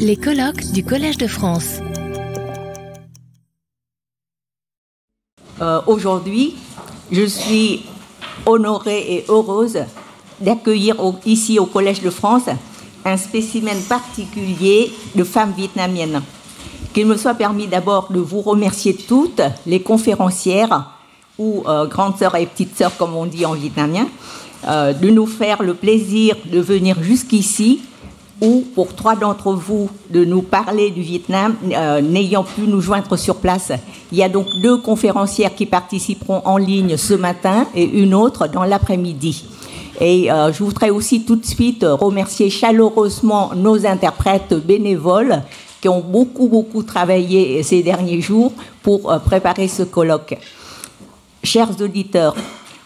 Les colloques du Collège de France. Euh, Aujourd'hui, je suis honorée et heureuse d'accueillir ici au Collège de France un spécimen particulier de femmes vietnamiennes. Qu'il me soit permis d'abord de vous remercier toutes, les conférencières, ou euh, grandes sœurs et petites sœurs comme on dit en vietnamien, euh, de nous faire le plaisir de venir jusqu'ici ou pour trois d'entre vous de nous parler du Vietnam, euh, n'ayant pu nous joindre sur place. Il y a donc deux conférencières qui participeront en ligne ce matin et une autre dans l'après-midi. Et euh, je voudrais aussi tout de suite remercier chaleureusement nos interprètes bénévoles qui ont beaucoup, beaucoup travaillé ces derniers jours pour euh, préparer ce colloque. Chers auditeurs,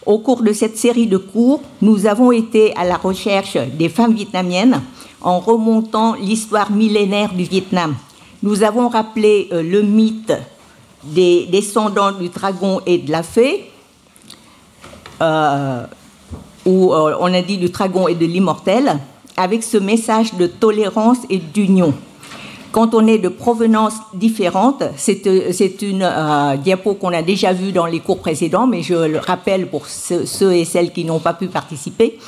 au cours de cette série de cours, nous avons été à la recherche des femmes vietnamiennes en remontant l'histoire millénaire du Vietnam. Nous avons rappelé euh, le mythe des descendants du dragon et de la fée, euh, où euh, on a dit du dragon et de l'immortel, avec ce message de tolérance et d'union. Quand on est de provenance différente, c'est euh, c'est une euh, diapo qu'on a déjà vue dans les cours précédents, mais je le rappelle pour ceux et celles qui n'ont pas pu participer.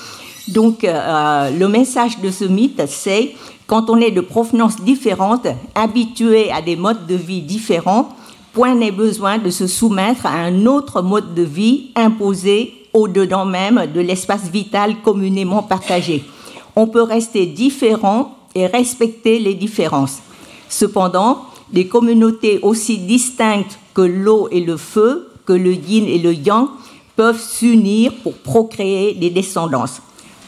Donc, euh, le message de ce mythe, c'est quand on est de provenance différente, habitué à des modes de vie différents, point n'est besoin de se soumettre à un autre mode de vie imposé au-dedans même de l'espace vital communément partagé. On peut rester différent et respecter les différences. Cependant, des communautés aussi distinctes que l'eau et le feu, que le yin et le yang, peuvent s'unir pour procréer des descendances.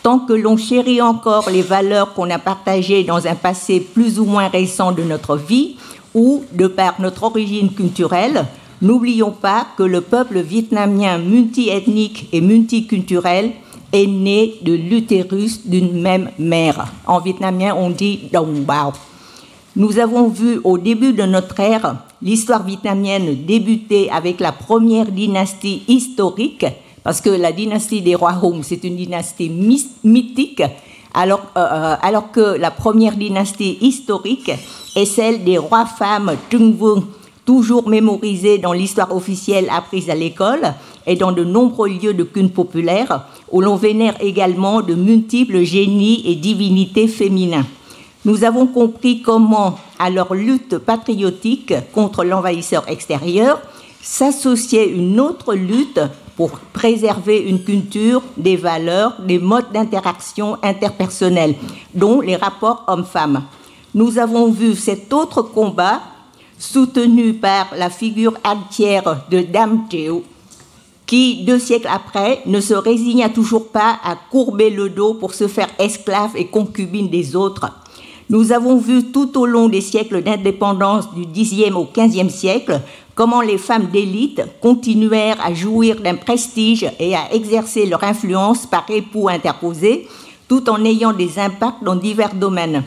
Tant que l'on chérit encore les valeurs qu'on a partagées dans un passé plus ou moins récent de notre vie, ou de par notre origine culturelle, n'oublions pas que le peuple vietnamien multiethnique et multiculturel est né de l'utérus d'une même mère. En vietnamien, on dit Dong Bao. Nous avons vu au début de notre ère l'histoire vietnamienne débuter avec la première dynastie historique, parce que la dynastie des rois Hùng, c'est une dynastie mythique, alors, euh, alors que la première dynastie historique est celle des rois femmes Trung Vương, toujours mémorisée dans l'histoire officielle apprise à l'école et dans de nombreux lieux de culte populaire, où l'on vénère également de multiples génies et divinités féminins. Nous avons compris comment, à leur lutte patriotique contre l'envahisseur extérieur, s'associait une autre lutte pour préserver une culture, des valeurs, des modes d'interaction interpersonnels, dont les rapports hommes-femmes. Nous avons vu cet autre combat soutenu par la figure altière de Dame Théo, qui, deux siècles après, ne se résigna toujours pas à courber le dos pour se faire esclave et concubine des autres. Nous avons vu tout au long des siècles d'indépendance du Xe au XVe siècle comment les femmes d'élite continuèrent à jouir d'un prestige et à exercer leur influence par époux interposés, tout en ayant des impacts dans divers domaines.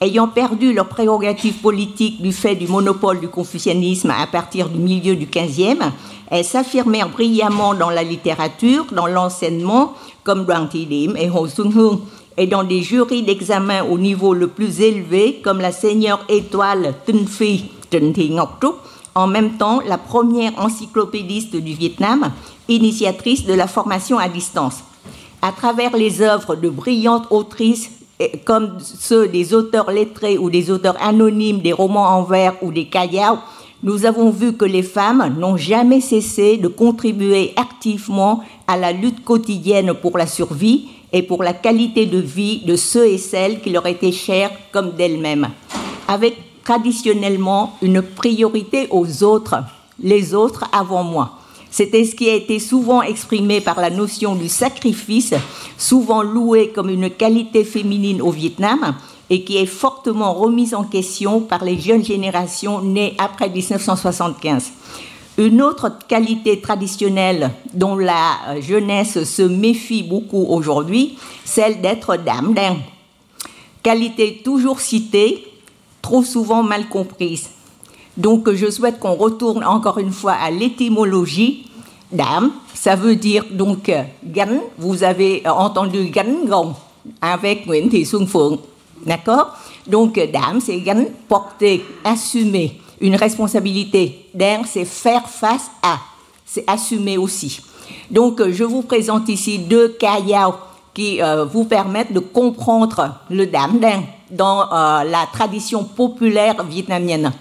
Ayant perdu leurs prérogatives politiques du fait du monopole du confucianisme à partir du milieu du XVe, elles s'affirmèrent brillamment dans la littérature, dans l'enseignement, comme Thị Điểm et Hồ Xuân Hương, et dans des jurys d'examen au niveau le plus élevé, comme la seigneur étoile Tinh Phi Trịnh Thị Ngọc Trúc, en même temps la première encyclopédiste du Vietnam, initiatrice de la formation à distance. À travers les œuvres de brillantes autrices comme ceux des auteurs lettrés ou des auteurs anonymes des romans en vers ou des kayao, nous avons vu que les femmes n'ont jamais cessé de contribuer activement à la lutte quotidienne pour la survie et pour la qualité de vie de ceux et celles qui leur étaient chers comme d'elles-mêmes, avec traditionnellement une priorité aux autres, les autres avant moi. C'était ce qui a été souvent exprimé par la notion du sacrifice, souvent louée comme une qualité féminine au Vietnam, et qui est fortement remise en question par les jeunes générations nées après 1975. Une autre qualité traditionnelle dont la jeunesse se méfie beaucoup aujourd'hui, celle d'être dame d'un. Qualité toujours citée, trop souvent mal comprise. Donc je souhaite qu'on retourne encore une fois à l'étymologie. Dame, ça veut dire donc euh, gánh. Vous avez euh, entendu gánh gồng avec. D'accord? Donc, dame, c'est également porter, assumer une responsabilité. Der, c'est faire face à, c'est assumer aussi. Donc, je vous présente ici deux kayao qui euh, vous permettent de comprendre le dam dans euh, la tradition populaire vietnamienne.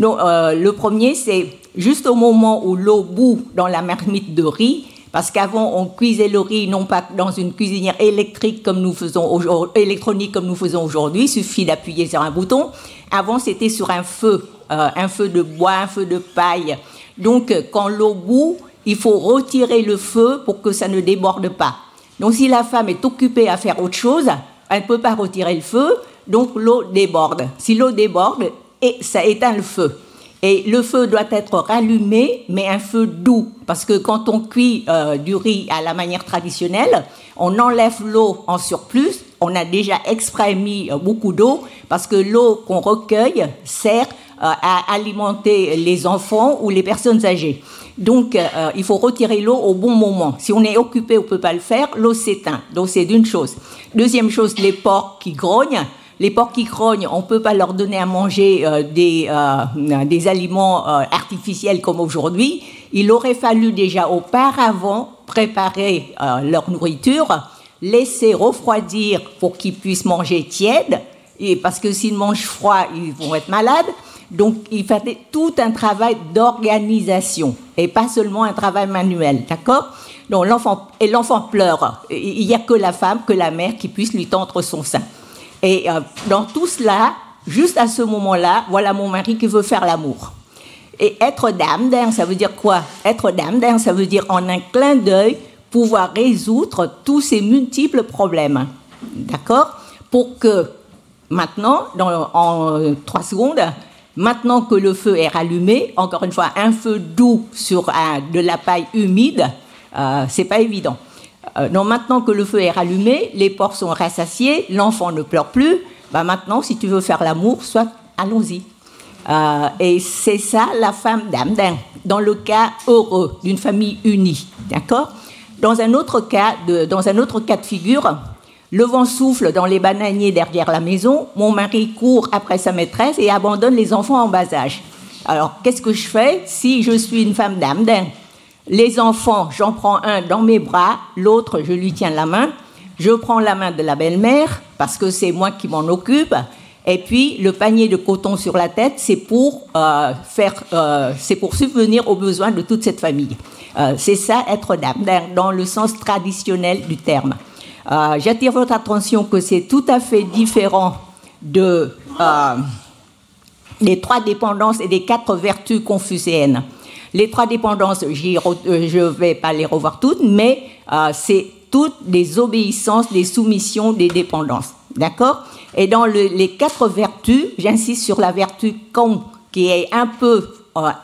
Euh, le premier, c'est juste au moment où l'eau bout dans la marmite de riz, parce qu'avant, on cuisait le riz non pas dans une cuisinière électrique comme nous faisons électronique comme nous faisons aujourd'hui, il suffit d'appuyer sur un bouton. Avant, c'était sur un feu, un feu de bois, un feu de paille. Donc, quand l'eau bout, il faut retirer le feu pour que ça ne déborde pas. Donc si la femme est occupée à faire autre chose, elle ne peut pas retirer le feu, donc l'eau déborde. Si l'eau déborde, et ça éteint le feu. Et le feu doit être rallumé, mais un feu doux, parce que quand on cuit euh, du riz à la manière traditionnelle, on enlève l'eau en surplus, on a déjà exprès mis euh, beaucoup d'eau, parce que l'eau qu'on recueille sert euh, à alimenter les enfants ou les personnes âgées. Donc, il faut retirer l'eau au bon moment. Si on est occupé, on ne peut pas le faire, l'eau s'éteint. Donc, c'est d'une chose. Deuxième chose, les porcs qui grognent. Les porcs qui grognent, on ne peut pas leur donner à manger euh, des, euh, des aliments artificiels comme aujourd'hui. Il aurait fallu déjà auparavant préparer leur nourriture, laisser refroidir pour qu'ils puissent manger tiède, et parce que s'ils mangent froid, ils vont être malades. Donc, il fallait tout un travail d'organisation et pas seulement un travail manuel, d'accord? Donc, l'enfant, et l'enfant pleure. Il n'y a que la femme, que la mère qui puisse lui tendre son sein. Et euh, dans tout cela, juste à ce moment-là, voilà mon mari qui veut faire l'amour. Et être dame d'un, ça veut dire quoi? Être dame d'un, ça veut dire en un clin d'œil pouvoir résoudre tous ces multiples problèmes. D'accord? Pour que maintenant, en trois secondes, Maintenant que le feu est rallumé, encore une fois, un feu doux sur de la paille humide, euh, c'est pas évident. Euh, donc maintenant que le feu est rallumé, les porcs sont rassasiés, l'enfant ne pleure plus. Bah maintenant, si tu veux faire l'amour, soit allons-y. Euh, et c'est ça la femme d'âme dans le cas heureux d'une famille unie, d'accord? Dans un autre cas, de, dans un autre cas de figure, le vent souffle dans les bananiers derrière la maison. Mon mari court après sa maîtresse et abandonne les enfants en bas âge. Alors, qu'est-ce que je fais si je suis une femme d'âme Les enfants, j'en prends un dans mes bras, l'autre, je lui tiens la main. Je prends la main de la belle-mère parce que c'est moi qui m'en occupe. Et puis le panier de coton sur la tête, c'est pour euh, faire, euh, c'est pour subvenir aux besoins de toute cette famille. Euh, c'est ça être dame dans le sens traditionnel du terme. J'attire votre attention que c'est tout à fait différent de, des trois dépendances et des quatre vertus confucéennes. Les trois dépendances, euh, je ne vais pas les revoir toutes, mais c'est toutes des obéissances, des soumissions, des dépendances. D'accord? Et dans les quatre vertus, j'insiste sur la vertu con, qui est un peu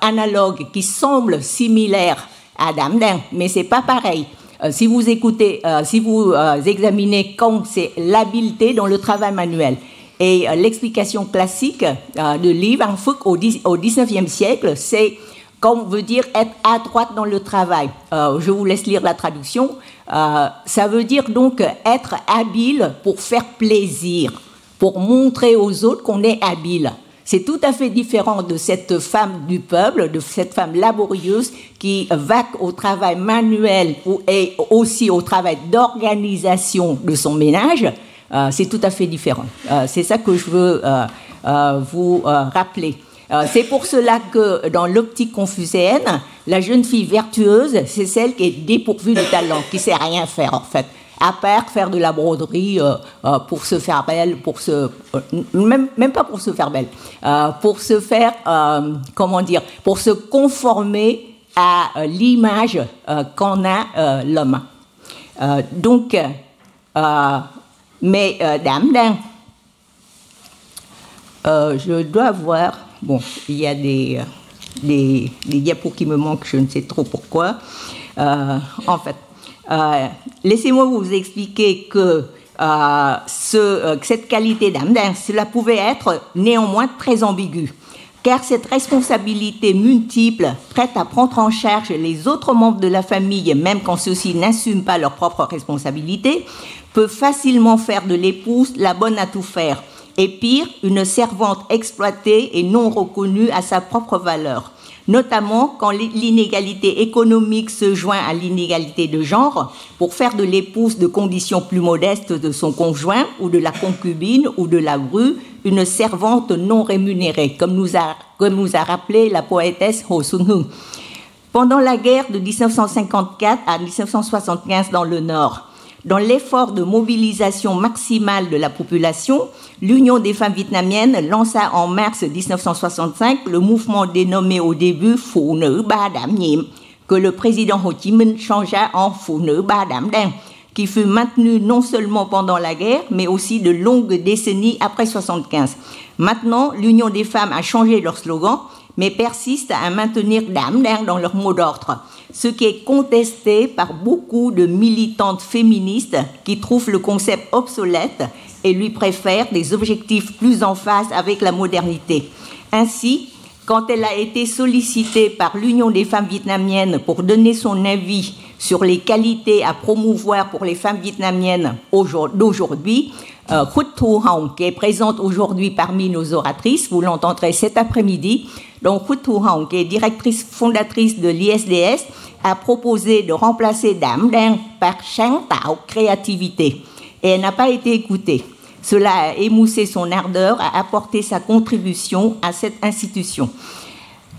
analogue, qui semble similaire à Damdin, mais c'est pas pareil. Euh, si vous écoutez, euh, si vous euh, examinez Kong, c'est l'habileté dans le travail manuel. Et l'explication classique de Li Wangfuk au, au 19e siècle, c'est Kong veut dire être adroite dans le travail. je vous laisse lire la traduction. ça veut dire donc être habile pour faire plaisir, pour montrer aux autres qu'on est habile. C'est tout à fait différent de cette femme du peuple, de cette femme laborieuse qui va au travail manuel et aussi au travail d'organisation de son ménage. Euh, c'est tout à fait différent. Euh, c'est ça que je veux euh, vous rappeler. C'est pour cela que dans l'optique confucéenne, la jeune fille vertueuse, c'est celle qui est dépourvue de talent, qui sait rien faire en fait à part faire de la broderie euh, euh, pour se faire belle, pour se, euh, même, même pas pour se faire belle, pour se faire, comment dire, pour se conformer à l'image qu'en a l'homme. donc, mais dame je dois voir, bon, il y a des, des, diapos qui me manquent, je ne sais trop pourquoi. en fait, euh, laissez-moi vous expliquer que, euh, euh, cette qualité d'âme, cela pouvait être néanmoins très ambigu, car cette responsabilité multiple, prête à prendre en charge les autres membres de la famille, même quand ceux-ci n'assument pas leurs propres responsabilités, peut facilement faire de l'épouse la bonne à tout faire, et pire, une servante exploitée et non reconnue à sa propre valeur notamment quand l'inégalité économique se joint à l'inégalité de genre, pour faire de l'épouse de conditions plus modestes de son conjoint ou de la concubine ou de la bru une servante non rémunérée, comme nous a, comme nous a rappelé la poétesse Ho Sun-hung. Pendant la guerre de 1954 à 1975 dans le Nord, dans l'effort de mobilisation maximale de la population, l'Union des femmes vietnamiennes lança en mars 1965 le mouvement dénommé au début Phụ nữ ba đảm nhiệm, que le président Ho Chi Minh changea en Phụ nữ ba đảm đang, qui fut maintenu non seulement pendant la guerre, mais aussi de longues décennies après 1975. Maintenant, l'Union des femmes a changé leur slogan mais persistent à maintenir Damner dans leur mot d'ordre, ce qui est contesté par beaucoup de militantes féministes qui trouvent le concept obsolète et lui préfèrent des objectifs plus en phase avec la modernité. Ainsi, quand elle a été sollicitée par l'Union des femmes vietnamiennes pour donner son avis sur les qualités à promouvoir pour les femmes vietnamiennes d'aujourd'hui, euh, Thu Hong, qui est présente aujourd'hui parmi nos oratrices, vous l'entendrez cet après-midi. Donc, Thu Hong, qui est directrice fondatrice de l'ISDS, a proposé de remplacer Dame Dang par Shang Tao, créativité. Et elle n'a pas été écoutée. Cela a émoussé son ardeur à apporter sa contribution à cette institution.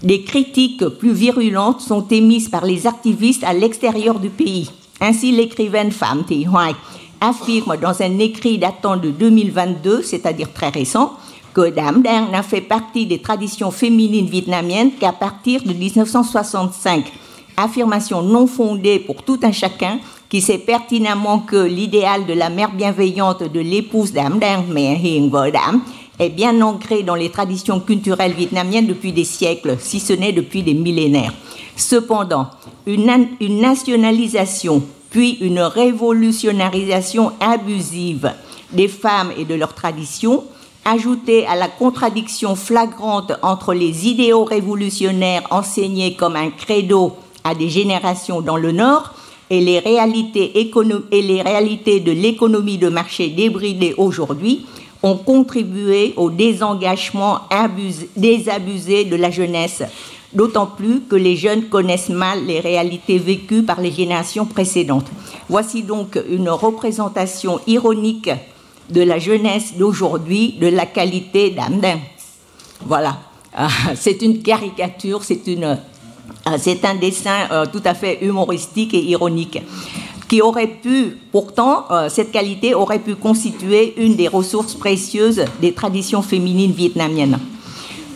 Des critiques plus virulentes sont émises par les activistes à l'extérieur du pays. Ainsi, l'écrivaine femme Thi Hoai affirme dans un écrit datant de 2022, c'est-à-dire très récent, que Dame Dang n'a fait partie des traditions féminines vietnamiennes qu'à partir de 1965. Affirmation non fondée pour tout un chacun qui sait pertinemment que l'idéal de la mère bienveillante de l'épouse Dang, mais est bien ancré dans les traditions culturelles vietnamiennes depuis des siècles, si ce n'est depuis des millénaires. Cependant, une, une nationalisation puis une révolutionnarisation abusive des femmes et de leurs traditions, ajoutée à la contradiction flagrante entre les idéaux révolutionnaires enseignés comme un credo à des générations dans le Nord et les réalités, de l'économie de marché débridée aujourd'hui, ont contribué au désengagement désabusé de la jeunesse d'autant plus que les jeunes connaissent mal les réalités vécues par les générations précédentes. Voici donc une représentation ironique de la jeunesse d'aujourd'hui, de la qualité d'Amdin. Voilà, ah, c'est une caricature, c'est ah, un dessin euh, tout à fait humoristique et ironique qui aurait pu, pourtant, euh, cette qualité aurait pu constituer une des ressources précieuses des traditions féminines vietnamiennes.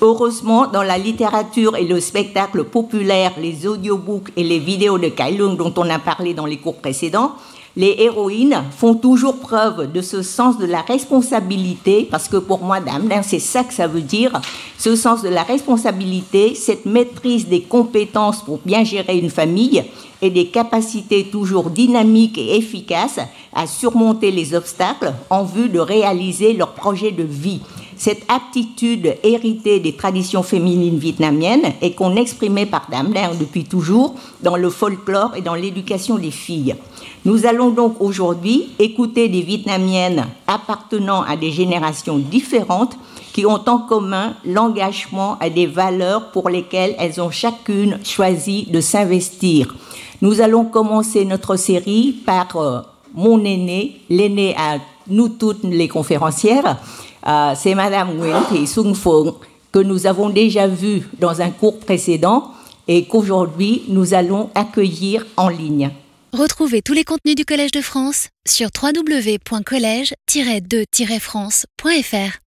Heureusement, dans la littérature et le spectacle populaire, les audiobooks et les vidéos de Kai Lung dont on a parlé dans les cours précédents, les héroïnes font toujours preuve de ce sens de la responsabilité, parce que pour moi, Dame, c'est ça que ça veut dire, ce sens de la responsabilité, cette maîtrise des compétences pour bien gérer une famille et des capacités toujours dynamiques et efficaces à surmonter les obstacles en vue de réaliser leur projet de vie cette aptitude héritée des traditions féminines vietnamiennes et qu'on exprimait par Dame depuis toujours dans le folklore et dans l'éducation des filles. Nous allons donc aujourd'hui écouter des Vietnamiennes appartenant à des générations différentes qui ont en commun l'engagement à des valeurs pour lesquelles elles ont chacune choisi de s'investir. Nous allons commencer notre série par euh, mon aîné, l'aîné à nous toutes les conférencières, euh, c'est Madame Thị Xuân Phượng que nous avons déjà vue dans un cours précédent et qu'aujourd'hui nous allons accueillir en ligne. Retrouvez tous les contenus du Collège de France sur www.colège-2-france.fr.